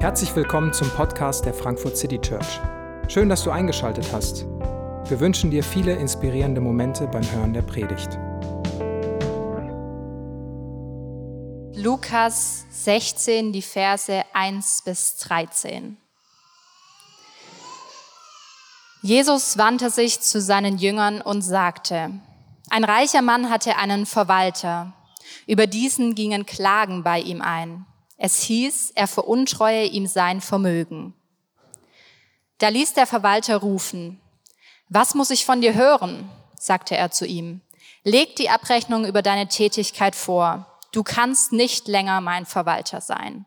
Herzlich willkommen zum Podcast der Frankfurt City Church. Schön, dass du eingeschaltet hast. Wir wünschen dir viele inspirierende Momente beim Hören der Predigt. Lukas 16, die Verse 1 bis 13. Jesus wandte sich zu seinen Jüngern und sagte, ein reicher Mann hatte einen Verwalter. Über diesen gingen Klagen bei ihm ein. Es hieß, er veruntreue ihm sein Vermögen. Da ließ der Verwalter rufen. Was muss ich von dir hören? sagte er zu ihm. Leg die Abrechnung über deine Tätigkeit vor. Du kannst nicht länger mein Verwalter sein.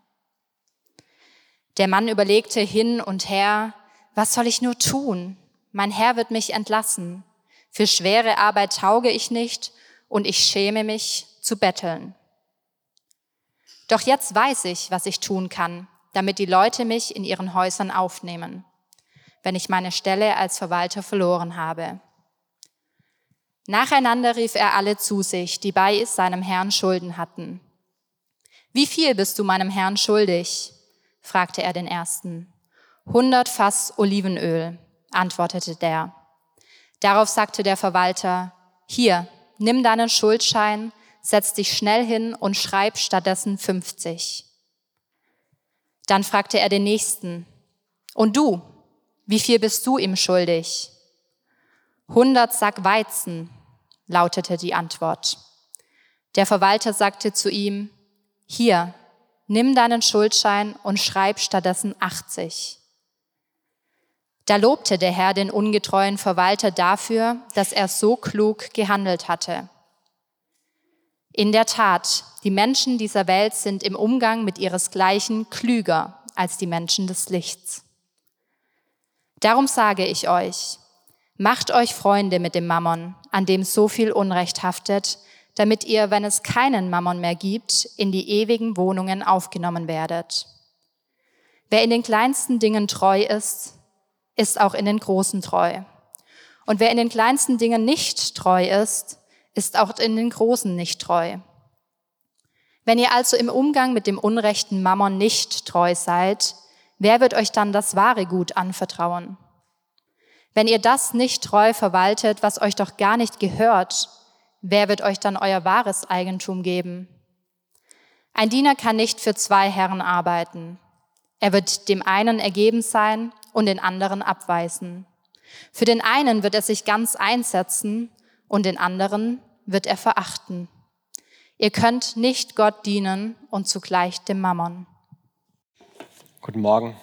Der Mann überlegte hin und her, was soll ich nur tun? Mein Herr wird mich entlassen. Für schwere Arbeit tauge ich nicht und ich schäme mich zu betteln. Doch jetzt weiß ich, was ich tun kann, damit die Leute mich in ihren Häusern aufnehmen, wenn ich meine Stelle als Verwalter verloren habe. Nacheinander rief er alle zu sich, die bei seinem Herrn Schulden hatten. Wie viel bist du meinem Herrn schuldig? fragte er den ersten. Hundert Fass Olivenöl, antwortete der. Darauf sagte der Verwalter, hier, nimm deinen Schuldschein, setz dich schnell hin und schreib stattdessen 50. Dann fragte er den nächsten, und du, wie viel bist du ihm schuldig? 100 Sack Weizen, lautete die Antwort. Der Verwalter sagte zu ihm, hier, nimm deinen Schuldschein und schreib stattdessen 80. Da lobte der Herr den ungetreuen Verwalter dafür, dass er so klug gehandelt hatte. In der Tat, die Menschen dieser Welt sind im Umgang mit ihresgleichen klüger als die Menschen des Lichts. Darum sage ich euch, macht euch Freunde mit dem Mammon, an dem so viel Unrecht haftet, damit ihr, wenn es keinen Mammon mehr gibt, in die ewigen Wohnungen aufgenommen werdet. Wer in den kleinsten Dingen treu ist, ist auch in den großen treu. Und wer in den kleinsten Dingen nicht treu ist, ist auch in den großen nicht treu. Wenn ihr also im Umgang mit dem unrechten Mammon nicht treu seid, wer wird euch dann das wahre Gut anvertrauen? Wenn ihr das nicht treu verwaltet, was euch doch gar nicht gehört, wer wird euch dann euer wahres Eigentum geben? Ein Diener kann nicht für zwei Herren arbeiten. Er wird dem einen ergeben sein und den anderen abweisen. Für den einen wird er sich ganz einsetzen und den anderen wird er verachten. Ihr könnt nicht Gott dienen und zugleich dem Mammon. Guten Morgen.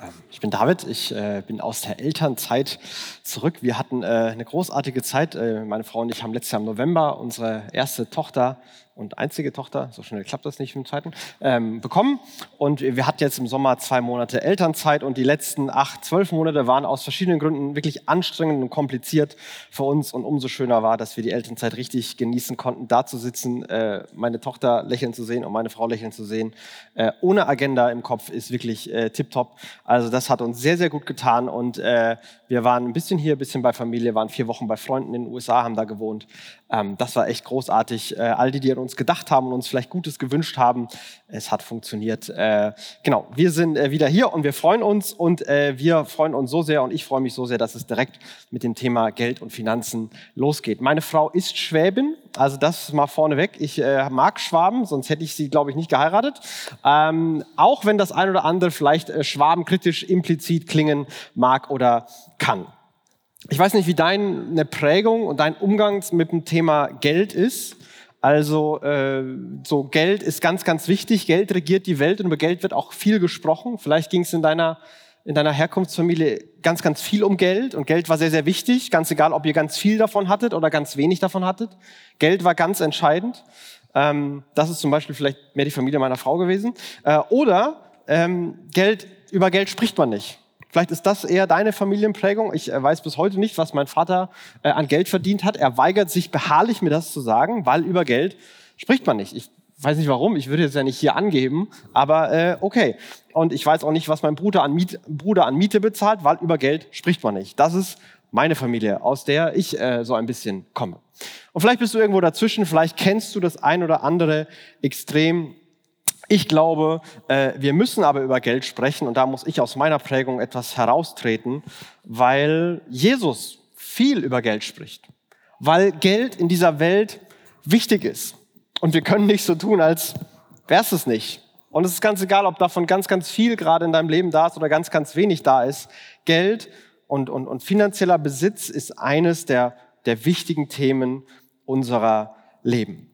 Ähm, ich bin David, ich äh, bin aus der Elternzeit zurück. Wir hatten äh, eine großartige Zeit. Äh, meine Frau und ich haben letztes Jahr im November unsere erste Tochter und einzige Tochter, so schnell klappt das nicht im zweiten, ähm, bekommen. Und wir hatten jetzt im Sommer zwei Monate Elternzeit und die letzten acht, zwölf Monate waren aus verschiedenen Gründen wirklich anstrengend und kompliziert für uns. Und umso schöner war, dass wir die Elternzeit richtig genießen konnten, da zu sitzen, äh, meine Tochter lächeln zu sehen und meine Frau lächeln zu sehen. Äh, ohne Agenda im Kopf ist wirklich äh, tipptopp. Also das hat uns sehr, sehr gut getan und äh, wir waren ein bisschen hier, ein bisschen bei Familie, waren vier Wochen bei Freunden in den USA, haben da gewohnt. Ähm, das war echt großartig. Äh, all die, die an uns gedacht haben und uns vielleicht Gutes gewünscht haben, es hat funktioniert. Äh, genau, wir sind äh, wieder hier und wir freuen uns und äh, wir freuen uns so sehr und ich freue mich so sehr, dass es direkt mit dem Thema Geld und Finanzen losgeht. Meine Frau ist Schwäbin, also das mal vorneweg. Ich äh, mag Schwaben, sonst hätte ich sie, glaube ich, nicht geheiratet. Ähm, auch wenn das ein oder andere vielleicht äh, schwabenkritisch implizit klingen mag oder kann. Ich weiß nicht, wie deine Prägung und dein Umgang mit dem Thema Geld ist. Also äh, so Geld ist ganz, ganz wichtig. Geld regiert die Welt und über Geld wird auch viel gesprochen. Vielleicht ging es in deiner in deiner Herkunftsfamilie ganz, ganz viel um Geld und Geld war sehr, sehr wichtig. Ganz egal, ob ihr ganz viel davon hattet oder ganz wenig davon hattet. Geld war ganz entscheidend. Ähm, das ist zum Beispiel vielleicht mehr die Familie meiner Frau gewesen. Äh, oder ähm, Geld über Geld spricht man nicht. Vielleicht ist das eher deine Familienprägung. Ich äh, weiß bis heute nicht, was mein Vater äh, an Geld verdient hat. Er weigert sich beharrlich, mir das zu sagen, weil über Geld spricht man nicht. Ich weiß nicht warum, ich würde jetzt ja nicht hier angeben, aber äh, okay. Und ich weiß auch nicht, was mein Bruder an, Miet, Bruder an Miete bezahlt, weil über Geld spricht man nicht. Das ist meine Familie, aus der ich äh, so ein bisschen komme. Und vielleicht bist du irgendwo dazwischen, vielleicht kennst du das ein oder andere Extrem Ich glaube, äh, wir müssen aber über Geld sprechen und da muss ich aus meiner Prägung etwas heraustreten, weil Jesus viel über Geld spricht, weil Geld in dieser Welt wichtig ist. Und wir können nicht so tun, als wäre es nicht. Und es ist ganz egal, ob davon ganz, ganz viel gerade in deinem Leben da ist oder ganz, ganz wenig da ist. Geld und, und, und finanzieller Besitz ist eines der, der wichtigen Themen unserer Leben.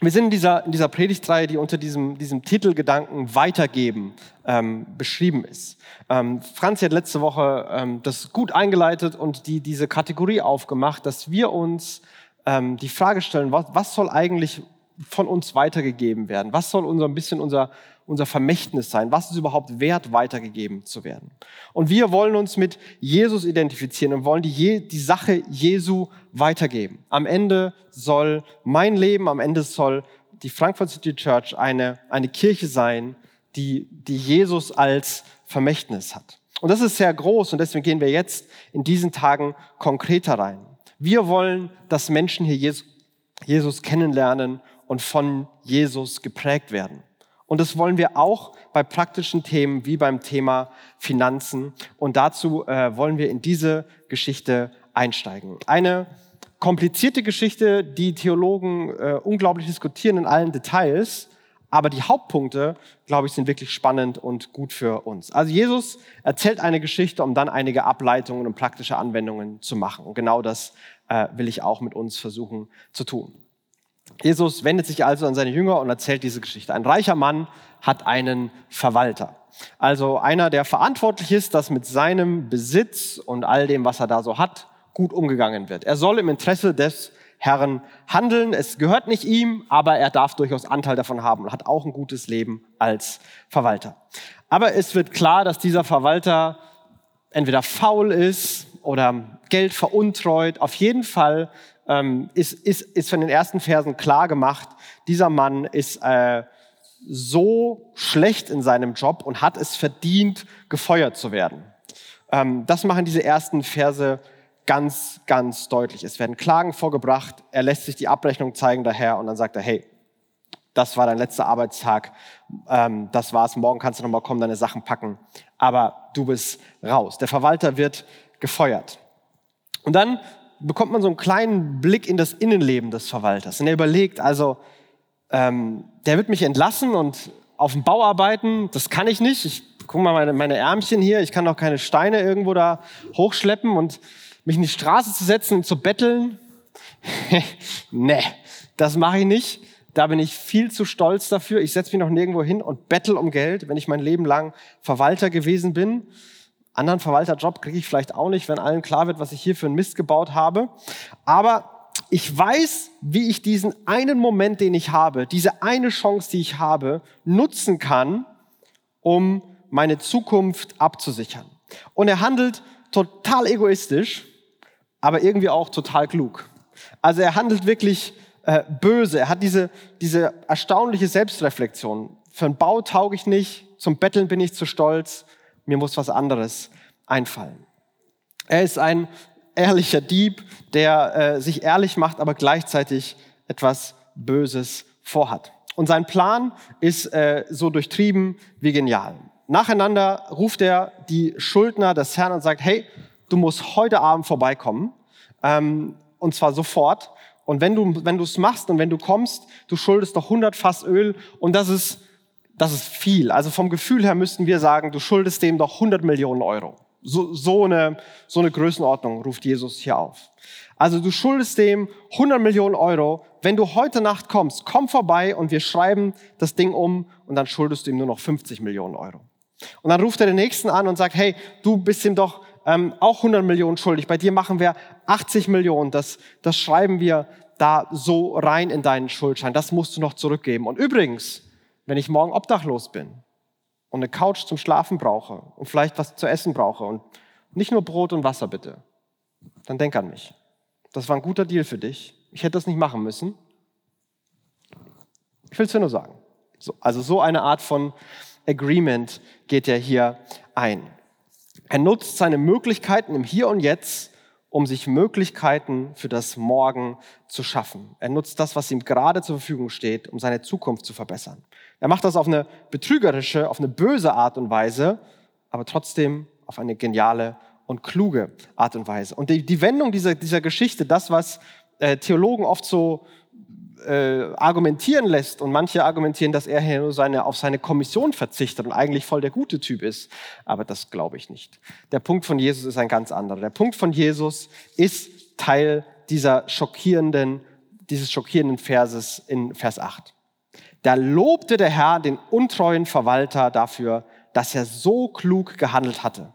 Wir sind in dieser, in dieser Predigtreihe, die unter diesem, diesem Titelgedanken Weitergeben ähm, beschrieben ist. Ähm, Franzi hat letzte Woche ähm, das gut eingeleitet und die, diese Kategorie aufgemacht, dass wir uns ähm, die Frage stellen, was, was soll eigentlich von uns weitergegeben werden? Was soll unser ein bisschen unser, unser Vermächtnis sein? Was ist überhaupt wert, weitergegeben zu werden? Und wir wollen uns mit Jesus identifizieren und wollen die, die Sache Jesu weitergeben. Am Ende soll mein Leben, am Ende soll die Frankfurt City Church eine, eine Kirche sein, die, die Jesus als Vermächtnis hat. Und das ist sehr groß und deswegen gehen wir jetzt in diesen Tagen konkreter rein. Wir wollen, dass Menschen hier Jesus, Jesus kennenlernen und von Jesus geprägt werden. Und das wollen wir auch bei praktischen Themen wie beim Thema Finanzen. Und dazu äh, wollen wir in diese Geschichte einsteigen. Eine komplizierte Geschichte, die Theologen äh, unglaublich diskutieren in allen Details. Aber die Hauptpunkte, glaube ich, sind wirklich spannend und gut für uns. Also Jesus erzählt eine Geschichte, um dann einige Ableitungen und praktische Anwendungen zu machen. Und genau das äh, will ich auch mit uns versuchen zu tun. Jesus wendet sich also an seine Jünger und erzählt diese Geschichte. Ein reicher Mann hat einen Verwalter. Also einer, der verantwortlich ist, dass mit seinem Besitz und all dem, was er da so hat, gut umgegangen wird. Er soll im Interesse des Herrn handeln. Es gehört nicht ihm, aber er darf durchaus Anteil davon haben und hat auch ein gutes Leben als Verwalter. Aber es wird klar, dass dieser Verwalter entweder faul ist oder Geld veruntreut. Auf jeden Fall ähm, ist, ist, ist von den ersten Versen klar gemacht, dieser Mann ist äh, so schlecht in seinem Job und hat es verdient, gefeuert zu werden. Ähm, das machen diese ersten Verse ganz, ganz deutlich. Es werden Klagen vorgebracht, er lässt sich die Abrechnung zeigen daher und dann sagt er, hey, das war dein letzter Arbeitstag, ähm, das war's, morgen kannst du nochmal kommen, deine Sachen packen, aber du bist raus. Der Verwalter wird gefeuert. Und dann bekommt man so einen kleinen Blick in das Innenleben des Verwalters. Und er überlegt, also, ähm, der wird mich entlassen und auf dem Bau arbeiten, das kann ich nicht. Ich guck mal meine, meine Ärmchen hier, ich kann doch keine Steine irgendwo da hochschleppen und mich in die Straße zu setzen und zu betteln, nee, das mache ich nicht. Da bin ich viel zu stolz dafür. Ich setze mich noch nirgendwo hin und bettel um Geld, wenn ich mein Leben lang Verwalter gewesen bin. Anderen Verwalterjob kriege ich vielleicht auch nicht, wenn allen klar wird, was ich hier für einen Mist gebaut habe. Aber ich weiß, wie ich diesen einen Moment, den ich habe, diese eine Chance, die ich habe, nutzen kann, um meine Zukunft abzusichern. Und er handelt total egoistisch aber irgendwie auch total klug. Also er handelt wirklich äh, böse. Er hat diese, diese erstaunliche Selbstreflexion. Für einen Bau tauge ich nicht, zum Betteln bin ich zu stolz, mir muss was anderes einfallen. Er ist ein ehrlicher Dieb, der äh, sich ehrlich macht, aber gleichzeitig etwas Böses vorhat. Und sein Plan ist äh, so durchtrieben wie genial. Nacheinander ruft er die Schuldner des Herrn und sagt, hey, du musst heute Abend vorbeikommen, ähm, und zwar sofort. Und wenn du wenn du machst und wenn du kommst, du schuldest doch 100 Fass Öl und das ist das ist viel. Also vom Gefühl her müssten wir sagen, du schuldest dem doch 100 Millionen Euro. So, so, eine, so eine Größenordnung ruft Jesus hier auf. Also du schuldest dem 100 Millionen Euro. Wenn du heute Nacht kommst, komm vorbei und wir schreiben das Ding um und dann schuldest du ihm nur noch 50 Millionen Euro. Und dann ruft er den Nächsten an und sagt, hey, du bist ihm doch ähm, auch 100 Millionen schuldig. Bei dir machen wir 80 Millionen. Das, das schreiben wir da so rein in deinen Schuldschein. Das musst du noch zurückgeben. Und übrigens, wenn ich morgen obdachlos bin und eine Couch zum Schlafen brauche und vielleicht was zu essen brauche und nicht nur Brot und Wasser bitte, dann denk an mich. Das war ein guter Deal für dich. Ich hätte das nicht machen müssen. Ich will es dir nur sagen. So, also so eine Art von Agreement geht er hier ein. Er nutzt seine Möglichkeiten im Hier und Jetzt, um sich Möglichkeiten für das Morgen zu schaffen. Er nutzt das, was ihm gerade zur Verfügung steht, um seine Zukunft zu verbessern. Er macht das auf eine betrügerische, auf eine böse Art und Weise, aber trotzdem auf eine geniale und kluge Art und Weise. Und die, die Wendung dieser, dieser Geschichte, das, was äh, Theologen oft so äh, argumentieren lässt und manche argumentieren, dass er hier nur seine, auf seine Kommission verzichtet und eigentlich voll der gute Typ ist. Aber das glaube ich nicht. Der Punkt von Jesus ist ein ganz anderer. Der Punkt von Jesus ist Teil dieser schockierenden, dieses schockierenden Verses in Vers 8. Da lobte der Herr den untreuen Verwalter dafür, dass er so klug gehandelt hatte.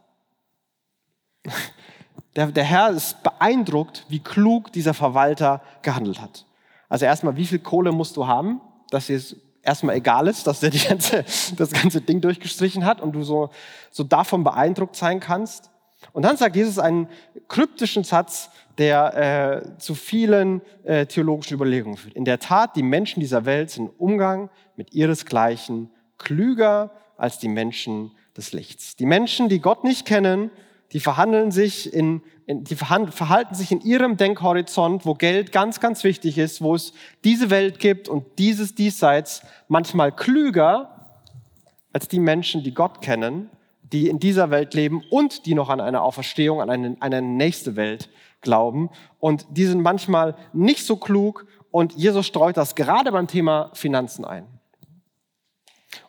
Der, der Herr ist beeindruckt, wie klug dieser Verwalter gehandelt hat. Also erstmal, wie viel Kohle musst du haben, dass es erstmal egal ist, dass der die ganze, das ganze Ding durchgestrichen hat und du so, so davon beeindruckt sein kannst. Und dann sagt Jesus einen kryptischen Satz, der äh, zu vielen äh, theologischen Überlegungen führt. In der Tat, die Menschen dieser Welt sind im Umgang mit ihresgleichen klüger als die Menschen des Lichts. Die Menschen, die Gott nicht kennen, die verhandeln sich in, in die verhalten sich in ihrem Denkhorizont, wo Geld ganz, ganz wichtig ist, wo es diese Welt gibt und dieses Diesseits manchmal klüger als die Menschen, die Gott kennen, die in dieser Welt leben und die noch an eine Auferstehung, an eine, eine nächste Welt glauben. Und die sind manchmal nicht so klug und Jesus streut das gerade beim Thema Finanzen ein.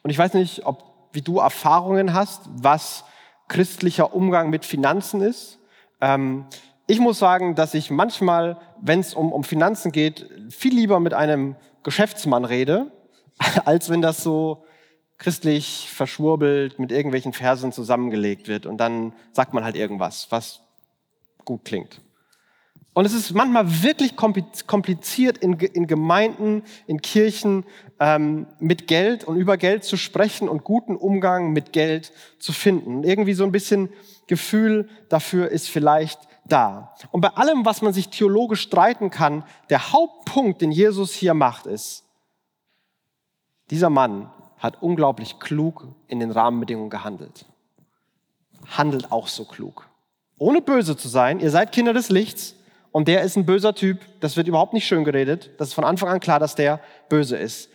Und ich weiß nicht, ob, wie du Erfahrungen hast, was christlicher Umgang mit Finanzen ist. Ähm, ich muss sagen, dass ich manchmal, wenn es um, um Finanzen geht, viel lieber mit einem Geschäftsmann rede, als wenn das so christlich verschwurbelt mit irgendwelchen Versen zusammengelegt wird und dann sagt man halt irgendwas, was gut klingt. Und es ist manchmal wirklich kompliziert in, in Gemeinden, in Kirchen ähm, mit Geld und über Geld zu sprechen und guten Umgang mit Geld zu finden. Irgendwie so ein bisschen Gefühl dafür ist vielleicht da. Und bei allem, was man sich theologisch streiten kann, der Hauptpunkt, den Jesus hier macht, ist, dieser Mann hat unglaublich klug in den Rahmenbedingungen gehandelt. Handelt auch so klug. Ohne böse zu sein, ihr seid Kinder des Lichts und der ist ein böser Typ, das wird überhaupt nicht schön geredet, das ist von Anfang an klar, dass der böse ist.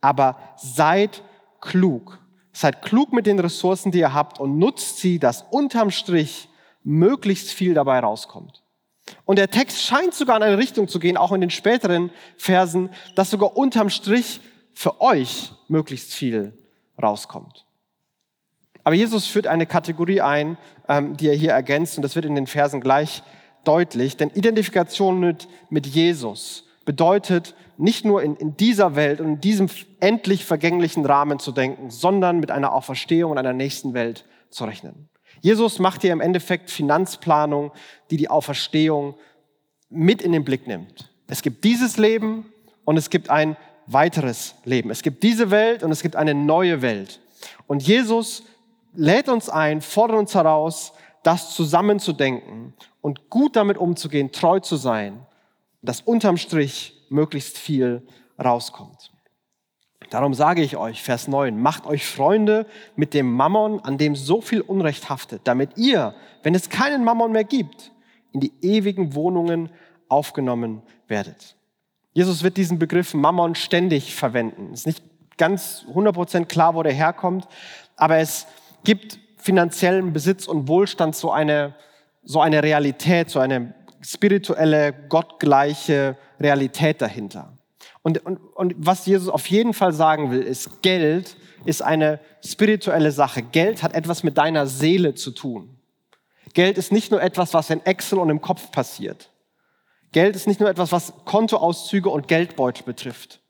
Aber seid klug. Seid klug mit den Ressourcen, die ihr habt und nutzt sie, dass unterm Strich möglichst viel dabei rauskommt. Und der Text scheint sogar in eine Richtung zu gehen, auch in den späteren Versen, dass sogar unterm Strich für euch möglichst viel rauskommt. Aber Jesus führt eine Kategorie ein, ähm, die er hier ergänzt, und das wird in den Versen gleich deutlich, denn Identifikation mit, mit Jesus bedeutet nicht nur in, in dieser Welt und in diesem endlich vergänglichen Rahmen zu denken, sondern mit einer Auferstehung und einer nächsten Welt zu rechnen. Jesus macht hier im Endeffekt Finanzplanung, die die Auferstehung mit in den Blick nimmt. Es gibt dieses Leben und es gibt ein weiteres Leben. Es gibt diese Welt und es gibt eine neue Welt. Und Jesus lädt uns ein, fordert uns heraus, das zusammenzudenken und gut damit umzugehen, treu zu sein, dass unterm Strich möglichst viel rauskommt. Darum sage ich euch, Vers 9, macht euch Freunde mit dem Mammon, an dem so viel Unrecht haftet, damit ihr, wenn es keinen Mammon mehr gibt, in die ewigen Wohnungen aufgenommen werdet. Jesus wird diesen Begriff Mammon ständig verwenden. Es ist nicht ganz 100% klar, wo der herkommt, aber es gibt finanziellen Besitz und Wohlstand so eine, so eine Realität, so eine spirituelle, gottgleiche Realität dahinter. Und, und, und was Jesus auf jeden Fall sagen will, ist, Geld ist eine spirituelle Sache. Geld hat etwas mit deiner Seele zu tun. Geld ist nicht nur etwas, was in Excel und im Kopf passiert. Geld ist nicht nur etwas, was Kontoauszüge und Geldbeutel betrifft.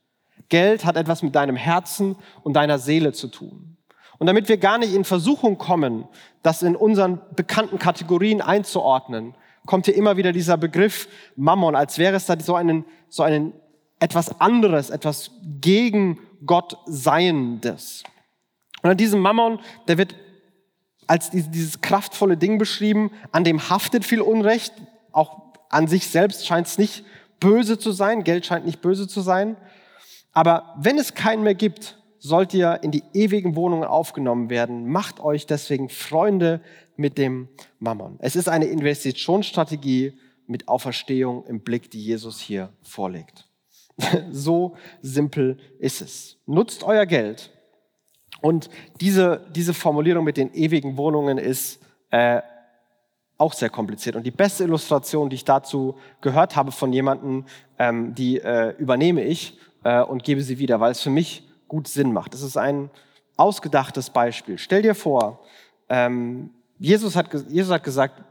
Geld hat etwas mit deinem Herzen und deiner Seele zu tun. Und damit wir gar nicht in Versuchung kommen, das in unseren bekannten Kategorien einzuordnen, kommt hier immer wieder dieser Begriff Mammon, als wäre es da so einen, so einen etwas anderes, etwas gegen Gott Seiendes. Und an diesem Mammon, der wird als dieses kraftvolle Ding beschrieben, an dem haftet viel Unrecht, auch an sich selbst scheint es nicht böse zu sein, Geld scheint nicht böse zu sein, aber wenn es keinen mehr gibt, sollt ihr in die ewigen Wohnungen aufgenommen werden. Macht euch deswegen Freunde mit dem Mammon. Es ist eine Investitionsstrategie mit Auferstehung im Blick, die Jesus hier vorlegt. so simpel ist es. Nutzt euer Geld Und diese, diese Formulierung mit den ewigen Wohnungen ist äh, auch sehr kompliziert. Und die beste Illustration, die ich dazu gehört habe von jemandem, ähm, die äh, übernehme ich äh, und gebe sie wieder, weil es für mich gut Sinn macht. Das ist ein ausgedachtes Beispiel. Stell dir vor, ähm, Jesus, hat, Jesus hat gesagt,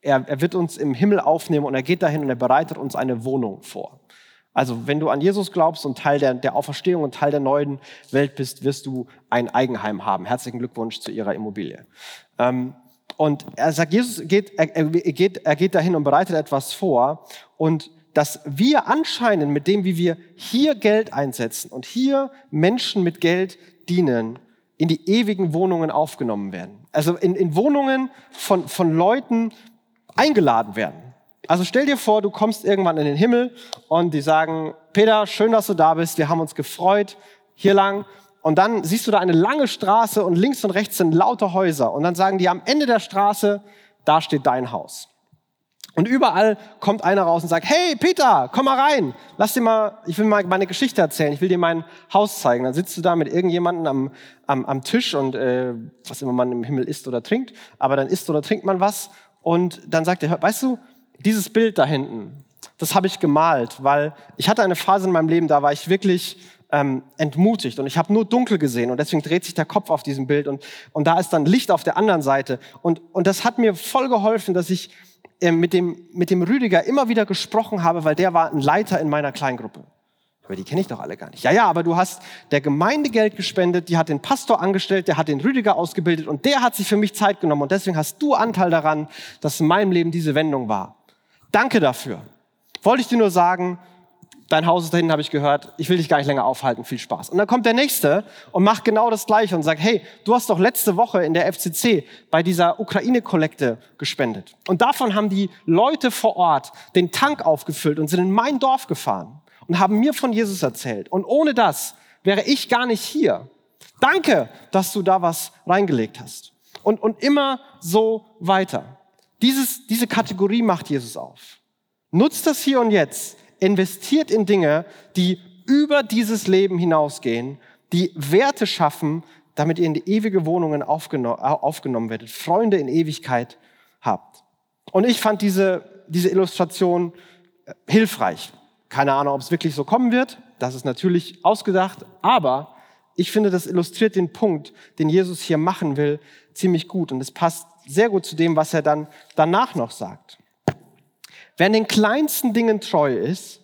er, er wird uns im Himmel aufnehmen und er geht dahin und er bereitet uns eine Wohnung vor. Also wenn du an Jesus glaubst und Teil der, der Auferstehung und Teil der neuen Welt bist, wirst du ein Eigenheim haben. Herzlichen Glückwunsch zu ihrer Immobilie. Ähm, und er sagt, Jesus geht, er, er, geht, er geht dahin und bereitet etwas vor. Und dass wir anscheinend mit dem, wie wir hier Geld einsetzen und hier Menschen mit Geld dienen, in die ewigen Wohnungen aufgenommen werden. Also in, in Wohnungen von, von Leuten eingeladen werden. Also stell dir vor, du kommst irgendwann in den Himmel und die sagen, Peter, schön, dass du da bist, wir haben uns gefreut, hier lang. Und dann siehst du da eine lange Straße und links und rechts sind lauter Häuser. Und dann sagen die am Ende der Straße, da steht dein Haus. Und überall kommt einer raus und sagt, hey Peter, komm mal rein, lass dir mal, ich will mal meine Geschichte erzählen, ich will dir mein Haus zeigen. Dann sitzt du da mit irgendjemandem am, am, am Tisch und äh, was immer man im Himmel isst oder trinkt, aber dann isst oder trinkt man was. Und dann sagt er, weißt du, dieses Bild da hinten, das habe ich gemalt, weil ich hatte eine Phase in meinem Leben, da war ich wirklich ähm, entmutigt. Und ich habe nur dunkel gesehen. Und deswegen dreht sich der Kopf auf diesem Bild. Und, und da ist dann Licht auf der anderen Seite. Und, und das hat mir voll geholfen, dass ich mit, dem, mit dem Rüdiger immer wieder gesprochen habe, weil der war ein Leiter in meiner Kleingruppe. Aber die kenne ich doch alle gar nicht. Ja, ja, aber du hast der Gemeinde Geld gespendet, die hat den Pastor angestellt, der hat den Rüdiger ausgebildet und der hat sich für mich Zeit genommen und deswegen hast du Anteil daran, dass in meinem Leben diese Wendung war. Danke dafür. Wollte ich dir nur sagen, dein Haus ist dahin, habe ich gehört, ich will dich gar nicht länger aufhalten, viel Spaß. Und dann kommt der Nächste und macht genau das Gleiche und sagt, hey, du hast doch letzte Woche in der FCC bei dieser Ukraine-Kollekte gespendet. Und davon haben die Leute vor Ort den Tank aufgefüllt und sind in mein Dorf gefahren und haben mir von Jesus erzählt. Und ohne das wäre ich gar nicht hier. Danke, dass du da was reingelegt hast. Und, und immer so weiter. Dieses, diese Kategorie macht Jesus auf. Nutzt das hier und jetzt investiert in Dinge, die über dieses Leben hinausgehen, die Werte schaffen, damit ihr in die ewige Wohnungen aufgenommen, aufgenommen werdet, Freunde in Ewigkeit habt. Und ich fand diese, diese Illustration äh, hilfreich. Keine Ahnung, ob es wirklich so kommen wird. Das ist natürlich ausgedacht. Aber ich finde, das illustriert den Punkt, den Jesus hier machen will, ziemlich gut. Und es passt sehr gut zu dem, was er dann danach noch sagt. Wer in den kleinsten Dingen treu ist,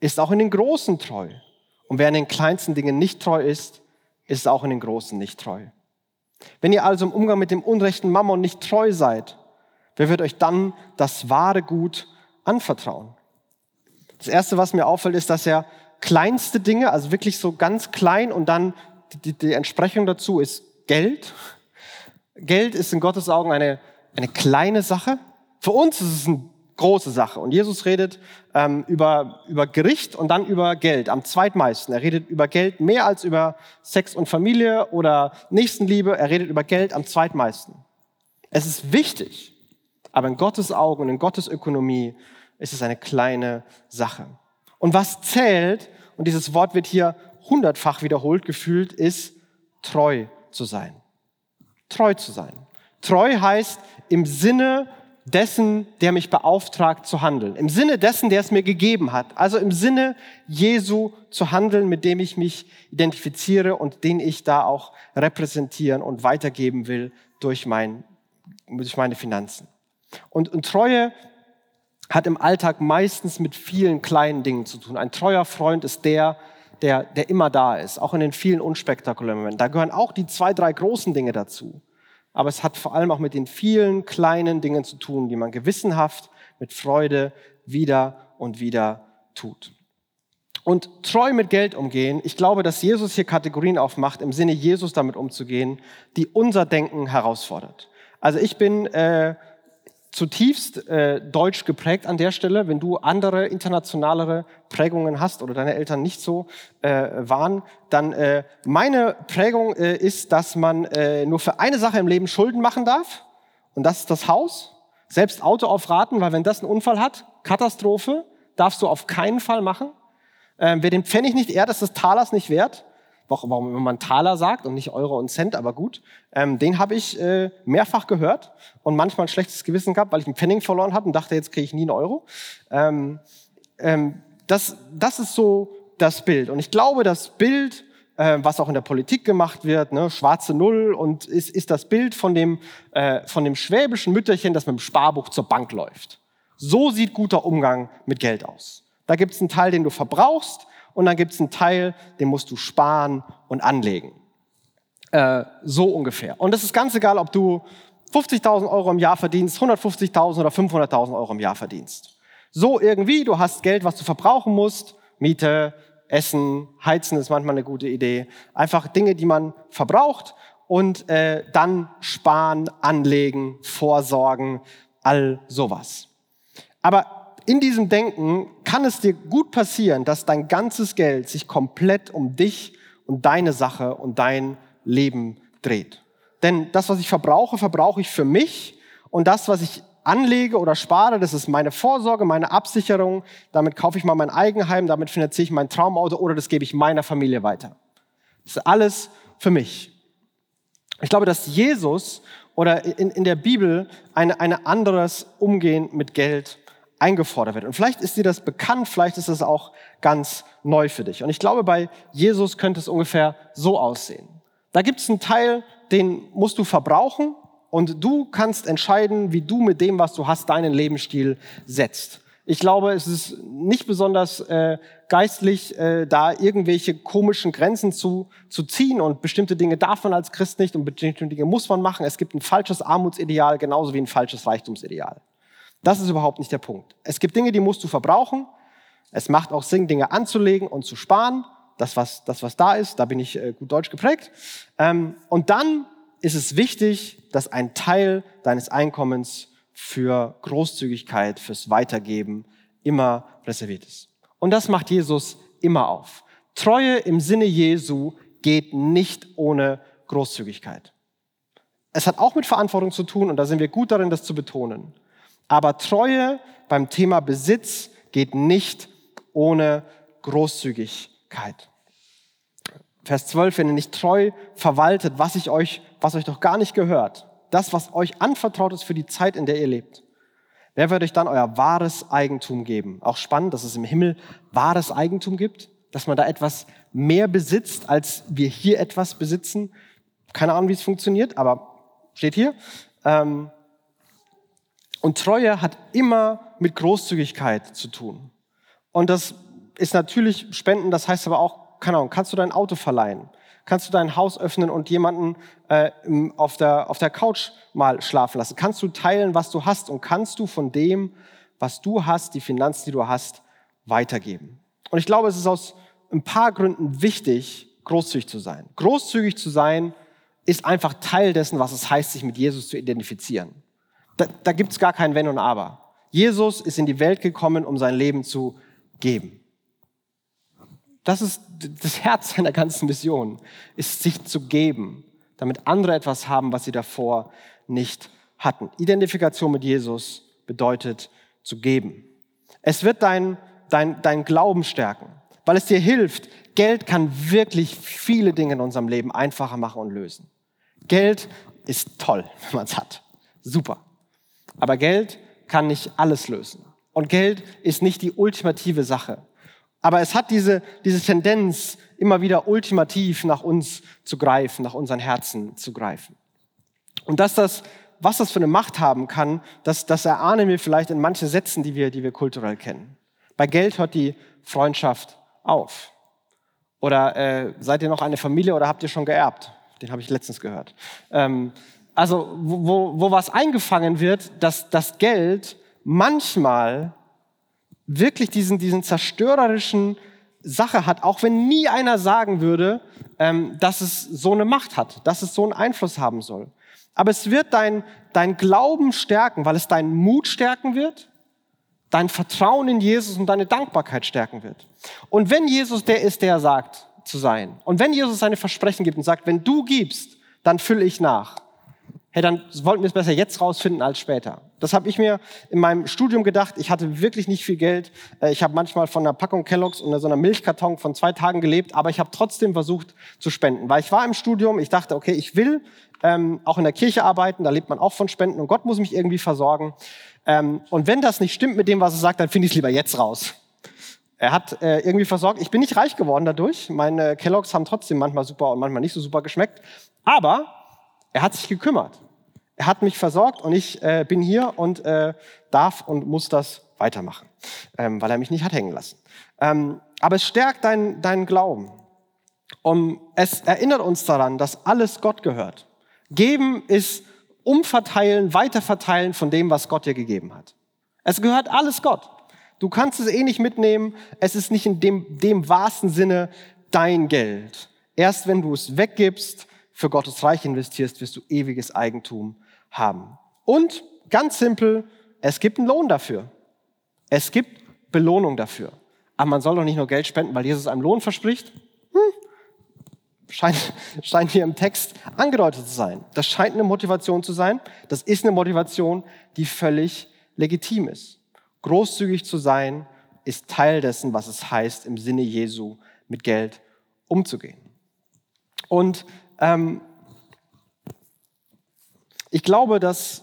ist auch in den großen treu. Und wer in den kleinsten Dingen nicht treu ist, ist auch in den großen nicht treu. Wenn ihr also im Umgang mit dem unrechten Mammon nicht treu seid, wer wird euch dann das wahre Gut anvertrauen? Das Erste, was mir auffällt, ist, dass er kleinste Dinge, also wirklich so ganz klein und dann die, die Entsprechung dazu ist Geld. Geld ist in Gottes Augen eine, eine kleine Sache. Für uns ist es ein große Sache. Und Jesus redet ähm, über, über Gericht und dann über Geld am zweitmeisten. Er redet über Geld mehr als über Sex und Familie oder Nächstenliebe. Er redet über Geld am zweitmeisten. Es ist wichtig, aber in Gottes Augen und in Gottes Ökonomie ist es eine kleine Sache. Und was zählt, und dieses Wort wird hier hundertfach wiederholt gefühlt, ist treu zu sein. Treu zu sein. Treu heißt im Sinne dessen, der mich beauftragt zu handeln. Im Sinne dessen, der es mir gegeben hat. Also im Sinne Jesu zu handeln, mit dem ich mich identifiziere und den ich da auch repräsentieren und weitergeben will durch, mein, durch meine Finanzen. Und, und Treue hat im Alltag meistens mit vielen kleinen Dingen zu tun. Ein treuer Freund ist der, der, der immer da ist, auch in den vielen unspektakulären Momenten. Da gehören auch die zwei, drei großen Dinge dazu aber es hat vor allem auch mit den vielen kleinen Dingen zu tun, die man gewissenhaft mit Freude wieder und wieder tut. Und treu mit Geld umgehen, ich glaube, dass Jesus hier Kategorien aufmacht, im Sinne Jesus damit umzugehen, die unser Denken herausfordert. Also ich bin äh, zutiefst äh, deutsch geprägt an der Stelle. Wenn du andere internationalere Prägungen hast oder deine Eltern nicht so äh, waren, dann äh, meine Prägung äh, ist, dass man äh, nur für eine Sache im Leben Schulden machen darf und das ist das Haus. Selbst Auto auf Raten, weil wenn das einen Unfall hat, Katastrophe, darfst du auf keinen Fall machen. Äh, wer den Pfennig nicht ehrt, ist des Talers nicht wert. Warum man Taler sagt und nicht Euro und Cent, aber gut. Ähm, den habe ich äh, mehrfach gehört und manchmal ein schlechtes Gewissen gehabt, weil ich einen Pfennig verloren habe und dachte, jetzt kriege ich nie einen Euro. Ähm, ähm, das, das ist so das Bild. Und ich glaube, das Bild, äh, was auch in der Politik gemacht wird, ne, schwarze Null, und ist, ist das Bild von dem, äh, von dem schwäbischen Mütterchen, das mit dem Sparbuch zur Bank läuft. So sieht guter Umgang mit Geld aus. Da gibt es einen Teil, den du verbrauchst, und dann gibt es einen Teil, den musst du sparen und anlegen. Äh, so ungefähr. Und es ist ganz egal, ob du 50.000 Euro im Jahr verdienst, 150.000 oder 500.000 Euro im Jahr verdienst. So irgendwie, du hast Geld, was du verbrauchen musst, Miete, Essen, Heizen ist manchmal eine gute Idee. Einfach Dinge, die man verbraucht und äh, dann sparen, anlegen, vorsorgen, all sowas. Aber in diesem Denken kann es dir gut passieren, dass dein ganzes Geld sich komplett um dich und deine Sache und dein Leben dreht. Denn das, was ich verbrauche, verbrauche ich für mich und das, was ich anlege oder spare, das ist meine Vorsorge, meine Absicherung. Damit kaufe ich mal mein Eigenheim, damit finanziere ich mein Traumauto oder das gebe ich meiner Familie weiter. Das ist alles für mich. Ich glaube, dass Jesus oder in, in der Bibel ein eine anderes Umgehen mit Geld eingefordert wird. Und vielleicht ist dir das bekannt, vielleicht ist es auch ganz neu für dich. Und ich glaube, bei Jesus könnte es ungefähr so aussehen. Da gibt es einen Teil, den musst du verbrauchen und du kannst entscheiden, wie du mit dem, was du hast, deinen Lebensstil setzt. Ich glaube, es ist nicht besonders äh, geistlich, äh, da irgendwelche komischen Grenzen zu, zu ziehen und bestimmte Dinge darf man als Christ nicht und bestimmte Dinge muss man machen. Es gibt ein falsches Armutsideal genauso wie ein falsches Reichtumsideal. Das ist überhaupt nicht der Punkt. Es gibt Dinge, die musst du verbrauchen. Es macht auch Sinn, Dinge anzulegen und zu sparen. Das, was, das, was da ist, da bin ich äh, gut deutsch geprägt. Ähm, und dann ist es wichtig, dass ein Teil deines Einkommens für Großzügigkeit, fürs Weitergeben immer reserviert ist. Und das macht Jesus immer auf. Treue im Sinne Jesu geht nicht ohne Großzügigkeit. Es hat auch mit Verantwortung zu tun und da sind wir gut darin, das zu betonen. Aber Treue beim Thema Besitz geht nicht ohne Großzügigkeit. Vers 12, wenn ihr nicht treu verwaltet, was ich euch, was euch doch gar nicht gehört, das, was euch anvertraut ist für die Zeit, in der ihr lebt. Wer wird euch dann euer wahres Eigentum geben? Auch spannend, dass es im Himmel wahres Eigentum gibt, dass man da etwas mehr besitzt, als wir hier etwas besitzen. Keine Ahnung, wie es funktioniert, aber steht hier. Ähm, und Treue hat immer mit Großzügigkeit zu tun. Und das ist natürlich Spenden, das heißt aber auch, keine Ahnung, kannst du dein Auto verleihen? Kannst du dein Haus öffnen und jemanden äh, auf, der, auf der Couch mal schlafen lassen? Kannst du teilen, was du hast? Und kannst du von dem, was du hast, die Finanzen, die du hast, weitergeben? Und ich glaube, es ist aus ein paar Gründen wichtig, großzügig zu sein. Großzügig zu sein ist einfach Teil dessen, was es heißt, sich mit Jesus zu identifizieren. Da, da gibt es gar kein Wenn und Aber. Jesus ist in die Welt gekommen, um sein Leben zu geben. Das ist das Herz seiner ganzen Mission, ist sich zu geben, damit andere etwas haben, was sie davor nicht hatten. Identifikation mit Jesus bedeutet zu geben. Es wird dein, dein, dein Glauben stärken, weil es dir hilft. Geld kann wirklich viele Dinge in unserem Leben einfacher machen und lösen. Geld ist toll, wenn man es hat. Super. Aber Geld kann nicht alles lösen. Und Geld ist nicht die ultimative Sache. Aber es hat diese, diese Tendenz, immer wieder ultimativ nach uns zu greifen, nach unseren Herzen zu greifen. Und dass das, was das für eine Macht haben kann, das, das erahnen wir vielleicht in manchen Sätzen, die wir, die wir kulturell kennen. Bei Geld hört die Freundschaft auf. Oder äh, seid ihr noch eine Familie oder habt ihr schon geerbt? Den habe ich letztens gehört. Ähm, also wo, wo was eingefangen wird, dass das Geld manchmal wirklich diesen, diesen zerstörerischen Sache hat, auch wenn nie einer sagen würde, ähm, dass es so eine Macht hat, dass es so einen Einfluss haben soll. Aber es wird dein, dein Glauben stärken, weil es deinen Mut stärken wird, dein Vertrauen in Jesus und deine Dankbarkeit stärken wird. Und wenn Jesus der ist, der sagt zu sein, und wenn Jesus seine Versprechen gibt und sagt, wenn du gibst, dann fülle ich nach, hey, dann wollten wir es besser jetzt rausfinden als später. Das habe ich mir in meinem Studium gedacht. Ich hatte wirklich nicht viel Geld. Äh, ich habe manchmal von einer Packung Kelloggs und so einer Milchkarton von zwei Tagen gelebt, aber ich habe trotzdem versucht zu spenden, weil ich war im Studium. Ich dachte, okay, ich will ähm, auch in der Kirche arbeiten. Da lebt man auch von Spenden und Gott muss mich irgendwie versorgen. Ähm, und wenn das nicht stimmt mit dem, was er sagt, dann finde ich es lieber jetzt raus. Er hat äh, irgendwie versorgt. Ich bin nicht reich geworden dadurch. Meine Kelloggs haben trotzdem manchmal super und manchmal nicht so super geschmeckt. Aber er hat sich gekümmert. Er hat mich versorgt und ich äh, bin hier und äh, darf und muss das weitermachen, ähm, weil er mich nicht hat hängen lassen. Ähm, aber es stärkt deinen dein Glauben. Um, es erinnert uns daran, dass alles Gott gehört. Geben ist umverteilen, weiterverteilen von dem, was Gott dir gegeben hat. Es gehört alles Gott. Du kannst es eh nicht mitnehmen. Es ist nicht in dem, dem wahrsten Sinne dein Geld. Erst wenn du es weggibst, für Gottes Reich investierst, wirst du ewiges Eigentum haben. Und ganz simpel, es gibt einen Lohn dafür. Es gibt Belohnung dafür. Aber man soll doch nicht nur Geld spenden, weil Jesus einem Lohn verspricht. Hm. Scheint, scheint hier im Text angedeutet zu sein. Das scheint eine Motivation zu sein. Das ist eine Motivation, die völlig legitim ist. Großzügig zu sein ist Teil dessen, was es heißt, im Sinne Jesu mit Geld umzugehen. Und ähm, ich glaube, dass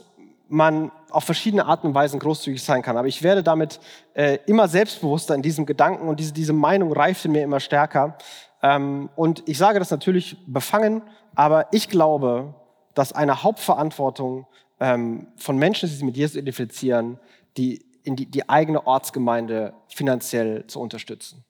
man auf verschiedene Arten und Weisen großzügig sein kann. Aber ich werde damit äh, immer selbstbewusster in diesem Gedanken und diese, diese Meinung reift in mir immer stärker. Ähm, und ich sage das natürlich befangen, aber ich glaube, dass eine Hauptverantwortung ähm, von Menschen, die sich mit Jesus identifizieren, die, in die, die eigene Ortsgemeinde finanziell zu unterstützen.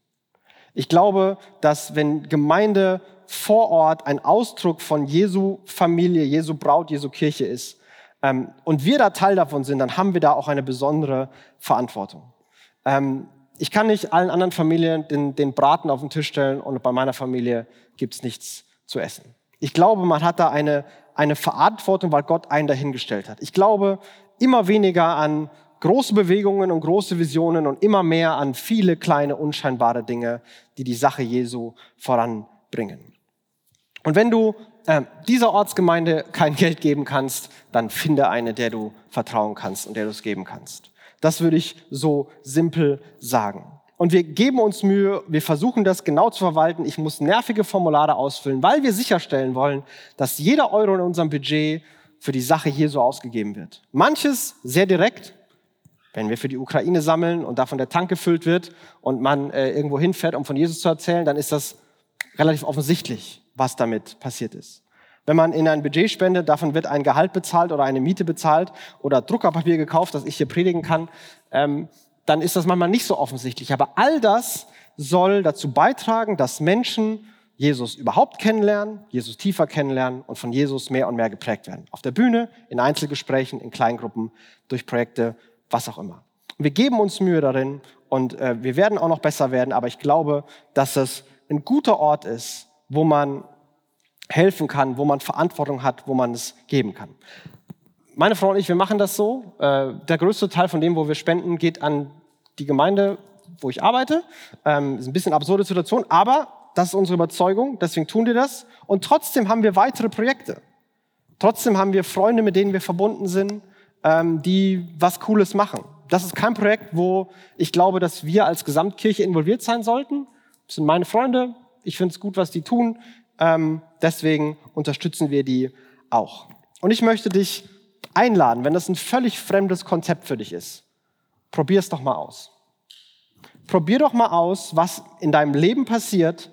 Ich glaube, dass wenn Gemeinde vor Ort ein Ausdruck von Jesu Familie, Jesu Braut, Jesu Kirche ist ähm, und wir da Teil davon sind, dann haben wir da auch eine besondere Verantwortung. Ähm, ich kann nicht allen anderen Familien den, den Braten auf den Tisch stellen und bei meiner Familie gibt's nichts zu essen. Ich glaube, man hat da eine, eine Verantwortung, weil Gott einen dahingestellt hat. Ich glaube immer weniger an große Bewegungen und große Visionen und immer mehr an viele kleine, unscheinbare Dinge, die die Sache Jesu voranbringen. Und wenn du äh, dieser Ortsgemeinde kein Geld geben kannst, dann finde eine, der du vertrauen kannst und der du es geben kannst. Das würde ich so simpel sagen. Und wir geben uns Mühe, wir versuchen das genau zu verwalten. Ich muss nervige Formulare ausfüllen, weil wir sicherstellen wollen, dass jeder Euro in unserem Budget für die Sache hier so ausgegeben wird. Manches sehr direkt, wenn wir für die Ukraine sammeln und davon der Tank gefüllt wird und man äh, irgendwo hinfährt, um von Jesus zu erzählen, dann ist das relativ offensichtlich was damit passiert ist. Wenn man in ein Budget spendet, davon wird ein Gehalt bezahlt oder eine Miete bezahlt oder Druckerpapier gekauft, das ich hier predigen kann, ähm, dann ist das manchmal nicht so offensichtlich. Aber all das soll dazu beitragen, dass Menschen Jesus überhaupt kennenlernen, Jesus tiefer kennenlernen und von Jesus mehr und mehr geprägt werden. Auf der Bühne, in Einzelgesprächen, in Kleingruppen, durch Projekte, was auch immer. wir geben uns Mühe darin und äh, wir werden auch noch besser werden, aber ich glaube, dass es ein guter Ort ist, wo man helfen kann, wo man Verantwortung hat, wo man es geben kann. Meine Frau und ich, wir machen das so. Äh, der größte Teil von dem, wo wir spenden, geht an die Gemeinde, wo ich arbeite. Ähm, ist ein bisschen absurde Situation, aber das ist unsere Überzeugung, deswegen tun wir das. Und trotzdem haben wir weitere Projekte. Trotzdem haben wir Freunde, mit denen wir verbunden sind, ähm, die was Cooles machen. Das ist kein Projekt, wo ich glaube, dass wir als Gesamtkirche involviert sein sollten. Das sind meine Freunde, ich finde es gut, was die tun. Ähm, deswegen unterstützen wir die auch. Und ich möchte dich einladen, wenn das ein völlig fremdes Konzept für dich ist, probier es doch mal aus. Probier doch mal aus, was in deinem Leben passiert,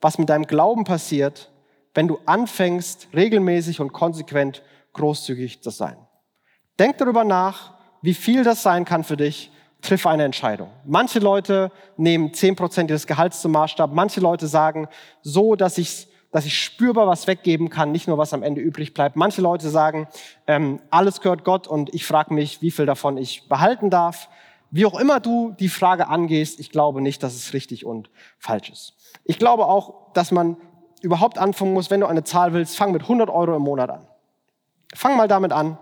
was mit deinem Glauben passiert, wenn du anfängst, regelmäßig und konsequent großzügig zu sein. Denk darüber nach, wie viel das sein kann für dich triff eine Entscheidung. Manche Leute nehmen zehn Prozent ihres Gehalts zum Maßstab. Manche Leute sagen so, dass ich, dass ich spürbar was weggeben kann, nicht nur was am Ende übrig bleibt. Manche Leute sagen, ähm, alles gehört Gott und ich frage mich, wie viel davon ich behalten darf. Wie auch immer du die Frage angehst, ich glaube nicht, dass es richtig und falsch ist. Ich glaube auch, dass man überhaupt anfangen muss, wenn du eine Zahl willst, fang mit 100 Euro im Monat an. Fang mal damit an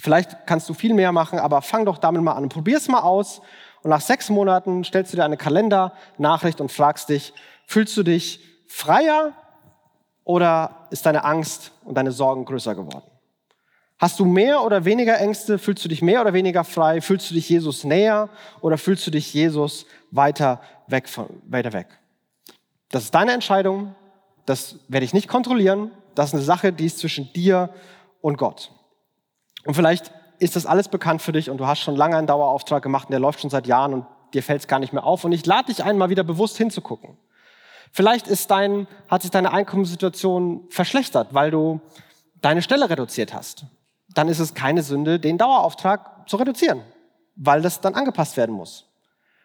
Vielleicht kannst du viel mehr machen, aber fang doch damit mal an. Probier es mal aus. Und nach sechs Monaten stellst du dir eine Kalendernachricht und fragst dich, fühlst du dich freier oder ist deine Angst und deine Sorgen größer geworden? Hast du mehr oder weniger Ängste? Fühlst du dich mehr oder weniger frei? Fühlst du dich Jesus näher oder fühlst du dich Jesus weiter weg, von, weiter weg? Das ist deine Entscheidung. Das werde ich nicht kontrollieren. Das ist eine Sache, die ist zwischen dir und Gott. Und vielleicht ist das alles bekannt für dich und du hast schon lange einen Dauerauftrag gemacht und der läuft schon seit Jahren und dir fällt es gar nicht mehr auf. Und ich lade dich einmal wieder bewusst hinzugucken. Vielleicht ist dein, hat sich deine Einkommenssituation verschlechtert, weil du deine Stelle reduziert hast dann ist es keine Sünde, den Dauerauftrag zu reduzieren, weil das dann angepasst werden muss.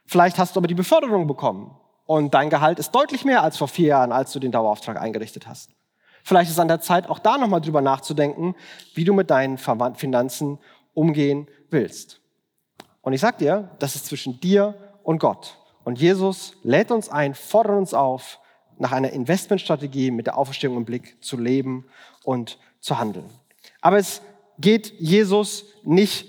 Vielleicht hast du aber die Beförderung bekommen und dein Gehalt ist deutlich mehr als vor vier Jahren, als du den Dauerauftrag eingerichtet hast. Vielleicht ist es an der Zeit, auch da nochmal drüber nachzudenken, wie du mit deinen Finanzen umgehen willst. Und ich sag dir, das ist zwischen dir und Gott. Und Jesus lädt uns ein, fordert uns auf, nach einer Investmentstrategie mit der Auferstehung im Blick zu leben und zu handeln. Aber es geht Jesus nicht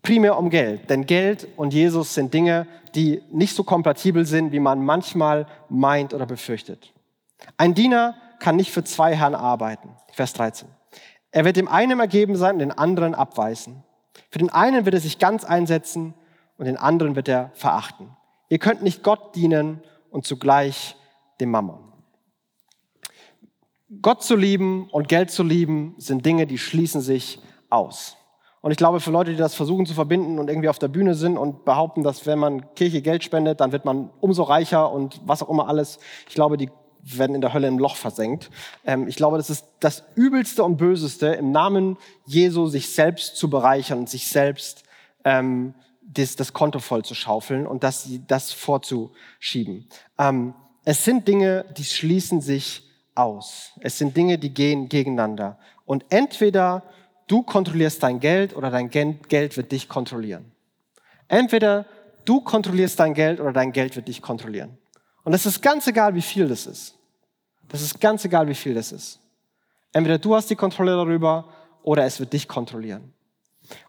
primär um Geld, denn Geld und Jesus sind Dinge, die nicht so kompatibel sind, wie man manchmal meint oder befürchtet. Ein Diener kann nicht für zwei Herren arbeiten. Vers 13. Er wird dem einen ergeben sein und den anderen abweisen. Für den einen wird er sich ganz einsetzen und den anderen wird er verachten. Ihr könnt nicht Gott dienen und zugleich dem Mammon. Gott zu lieben und Geld zu lieben sind Dinge, die schließen sich aus. Und ich glaube, für Leute, die das versuchen zu verbinden und irgendwie auf der Bühne sind und behaupten, dass wenn man Kirche Geld spendet, dann wird man umso reicher und was auch immer alles, ich glaube, die werden in der Hölle im Loch versenkt. Ähm, ich glaube, das ist das Übelste und Böseste, im Namen Jesu sich selbst zu bereichern und sich selbst ähm, das, das Konto voll zu schaufeln und das, das vorzuschieben. Ähm, es sind Dinge, die schließen sich aus. Es sind Dinge, die gehen gegeneinander. Und entweder du kontrollierst dein Geld oder dein Geld wird dich kontrollieren. Entweder du kontrollierst dein Geld oder dein Geld wird dich kontrollieren. Und es ist ganz egal, wie viel das ist. Das ist ganz egal, wie viel das ist. Entweder du hast die Kontrolle darüber oder es wird dich kontrollieren.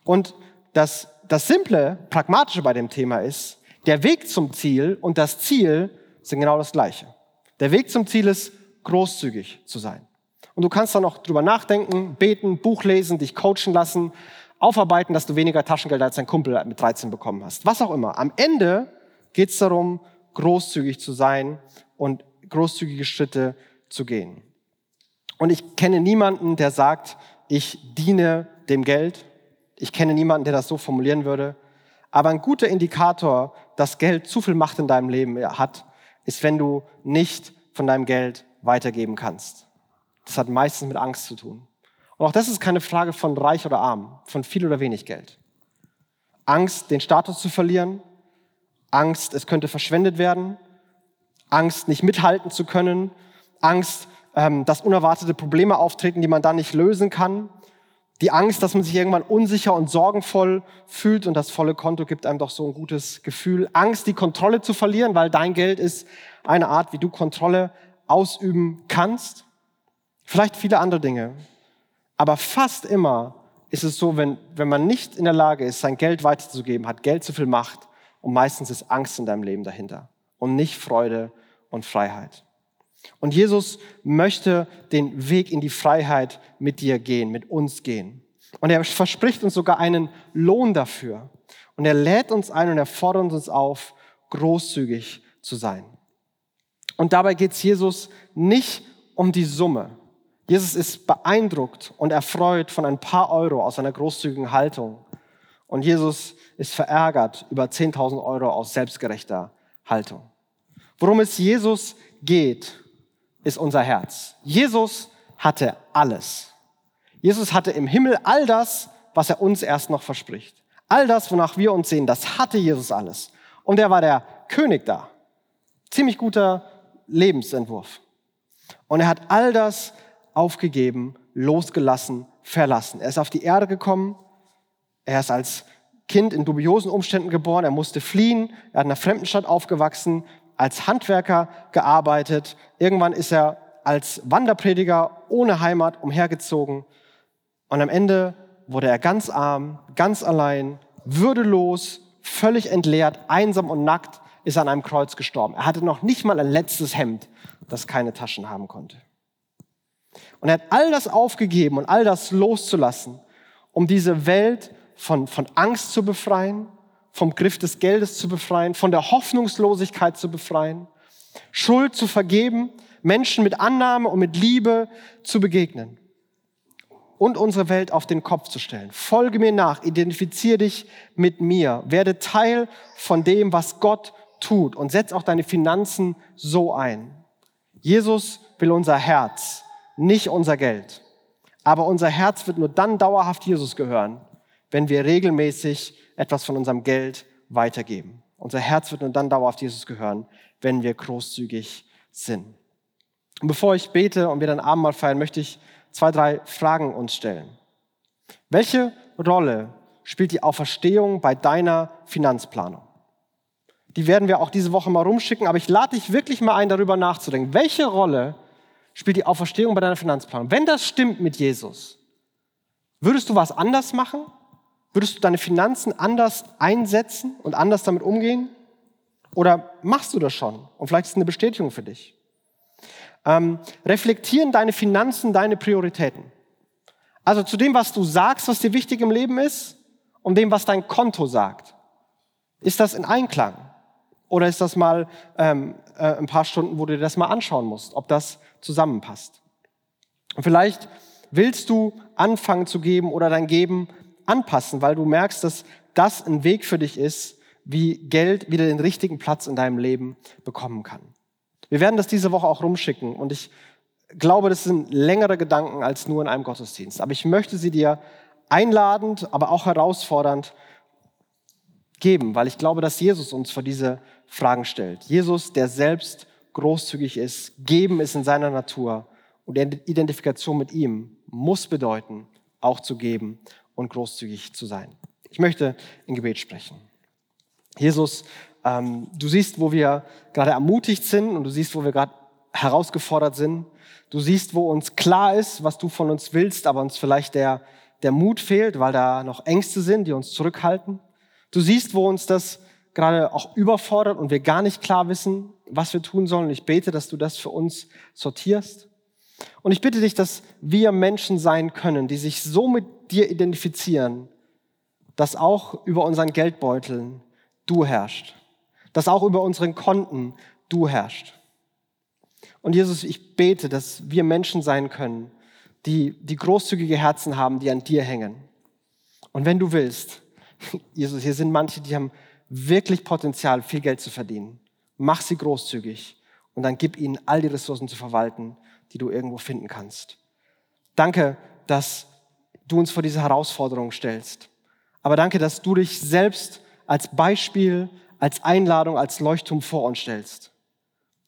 Und das, das Simple, Pragmatische bei dem Thema ist, der Weg zum Ziel und das Ziel sind genau das Gleiche. Der Weg zum Ziel ist großzügig zu sein. Und du kannst dann noch drüber nachdenken, beten, Buch lesen, dich coachen lassen, aufarbeiten, dass du weniger Taschengeld als dein Kumpel mit 13 bekommen hast. Was auch immer. Am Ende geht es darum, großzügig zu sein und großzügige Schritte zu gehen. Und ich kenne niemanden, der sagt, ich diene dem Geld. Ich kenne niemanden, der das so formulieren würde. Aber ein guter Indikator, dass Geld zu viel Macht in deinem Leben hat, ist, wenn du nicht von deinem Geld weitergeben kannst. Das hat meistens mit Angst zu tun. Und auch das ist keine Frage von reich oder arm, von viel oder wenig Geld. Angst, den Status zu verlieren, Angst, es könnte verschwendet werden, Angst, nicht mithalten zu können, Angst, ähm, dass unerwartete Probleme auftreten, die man dann nicht lösen kann, die Angst, dass man sich irgendwann unsicher und sorgenvoll fühlt und das volle Konto gibt einem doch so ein gutes Gefühl, Angst, die Kontrolle zu verlieren, weil dein Geld ist eine Art, wie du Kontrolle ausüben kannst. Vielleicht viele andere Dinge. Aber fast immer ist es so, wenn, wenn man nicht in der Lage ist, sein Geld weiterzugeben, hat Geld zu viel Macht und meistens ist Angst in deinem Leben dahinter und nicht Freude und Freiheit. Und Jesus möchte den Weg in die Freiheit mit dir gehen, mit uns gehen. Und er verspricht uns sogar einen Lohn dafür. Und er lädt uns ein und er fordert uns auf, großzügig zu sein. Und dabei geht es Jesus nicht um die Summe. Jesus ist beeindruckt und erfreut von ein paar Euro aus seiner großzügigen Haltung. Und Jesus ist verärgert über 10.000 Euro aus selbstgerechter Haltung. Worum es Jesus geht, ist unser Herz. Jesus hatte alles. Jesus hatte im Himmel all das, was er uns erst noch verspricht. All das, wonach wir uns sehen, das hatte Jesus alles. Und er war der König da. Ziemlich guter Lebensentwurf. Und er hat all das aufgegeben, losgelassen, verlassen. Er ist auf die Erde gekommen. Er ist als Kind in dubiosen Umständen geboren. Er musste fliehen. Er hat in einer fremden Stadt aufgewachsen, als Handwerker gearbeitet. Irgendwann ist er als Wanderprediger ohne Heimat umhergezogen. Und am Ende wurde er ganz arm, ganz allein, würdelos, völlig entleert, einsam und nackt ist an einem Kreuz gestorben. Er hatte noch nicht mal ein letztes Hemd, das keine Taschen haben konnte. Und er hat all das aufgegeben und all das loszulassen, um diese Welt von, von Angst zu befreien, vom Griff des Geldes zu befreien, von der Hoffnungslosigkeit zu befreien, Schuld zu vergeben, Menschen mit Annahme und mit Liebe zu begegnen und unsere Welt auf den Kopf zu stellen. Folge mir nach, identifiziere dich mit mir, werde Teil von dem, was Gott tut und setz auch deine Finanzen so ein. Jesus will unser Herz, nicht unser Geld. Aber unser Herz wird nur dann dauerhaft Jesus gehören, wenn wir regelmäßig etwas von unserem Geld weitergeben. Unser Herz wird nur dann dauerhaft Jesus gehören, wenn wir großzügig sind. Und bevor ich bete und wir dann Abendmahl feiern, möchte ich zwei, drei Fragen uns stellen. Welche Rolle spielt die Auferstehung bei deiner Finanzplanung? Die werden wir auch diese Woche mal rumschicken, aber ich lade dich wirklich mal ein, darüber nachzudenken. Welche Rolle spielt die Auferstehung bei deiner Finanzplanung? Wenn das stimmt mit Jesus, würdest du was anders machen? Würdest du deine Finanzen anders einsetzen und anders damit umgehen? Oder machst du das schon? Und vielleicht ist es eine Bestätigung für dich. Ähm, reflektieren deine Finanzen deine Prioritäten? Also zu dem, was du sagst, was dir wichtig im Leben ist, und dem, was dein Konto sagt. Ist das in Einklang? Oder ist das mal ähm, äh, ein paar Stunden, wo du dir das mal anschauen musst, ob das zusammenpasst? Und vielleicht willst du anfangen zu geben oder dein Geben anpassen, weil du merkst, dass das ein Weg für dich ist, wie Geld wieder den richtigen Platz in deinem Leben bekommen kann. Wir werden das diese Woche auch rumschicken und ich glaube, das sind längere Gedanken als nur in einem Gottesdienst. Aber ich möchte sie dir einladend, aber auch herausfordernd geben, weil ich glaube, dass Jesus uns vor diese Fragen stellt. Jesus, der selbst großzügig ist, geben ist in seiner Natur und Identifikation mit ihm muss bedeuten, auch zu geben und großzügig zu sein. Ich möchte in Gebet sprechen. Jesus, ähm, du siehst, wo wir gerade ermutigt sind und du siehst, wo wir gerade herausgefordert sind. Du siehst, wo uns klar ist, was du von uns willst, aber uns vielleicht der, der Mut fehlt, weil da noch Ängste sind, die uns zurückhalten. Du siehst, wo uns das gerade auch überfordert und wir gar nicht klar wissen, was wir tun sollen. Ich bete, dass du das für uns sortierst. Und ich bitte dich, dass wir Menschen sein können, die sich so mit dir identifizieren, dass auch über unseren Geldbeuteln du herrschst dass auch über unseren Konten du herrschst. Und Jesus, ich bete, dass wir Menschen sein können, die, die großzügige Herzen haben, die an dir hängen. Und wenn du willst, Jesus, hier sind manche, die haben wirklich Potenzial, viel Geld zu verdienen. Mach sie großzügig und dann gib ihnen all die Ressourcen zu verwalten, die du irgendwo finden kannst. Danke, dass du uns vor diese Herausforderung stellst. Aber danke, dass du dich selbst als Beispiel, als Einladung, als Leuchtturm vor uns stellst.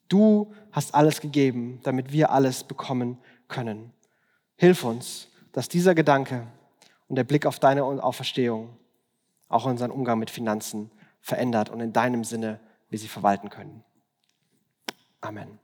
Du hast alles gegeben, damit wir alles bekommen können. Hilf uns, dass dieser Gedanke und der Blick auf deine Auferstehung auch unseren Umgang mit Finanzen verändert und in deinem Sinne wir sie verwalten können. Amen.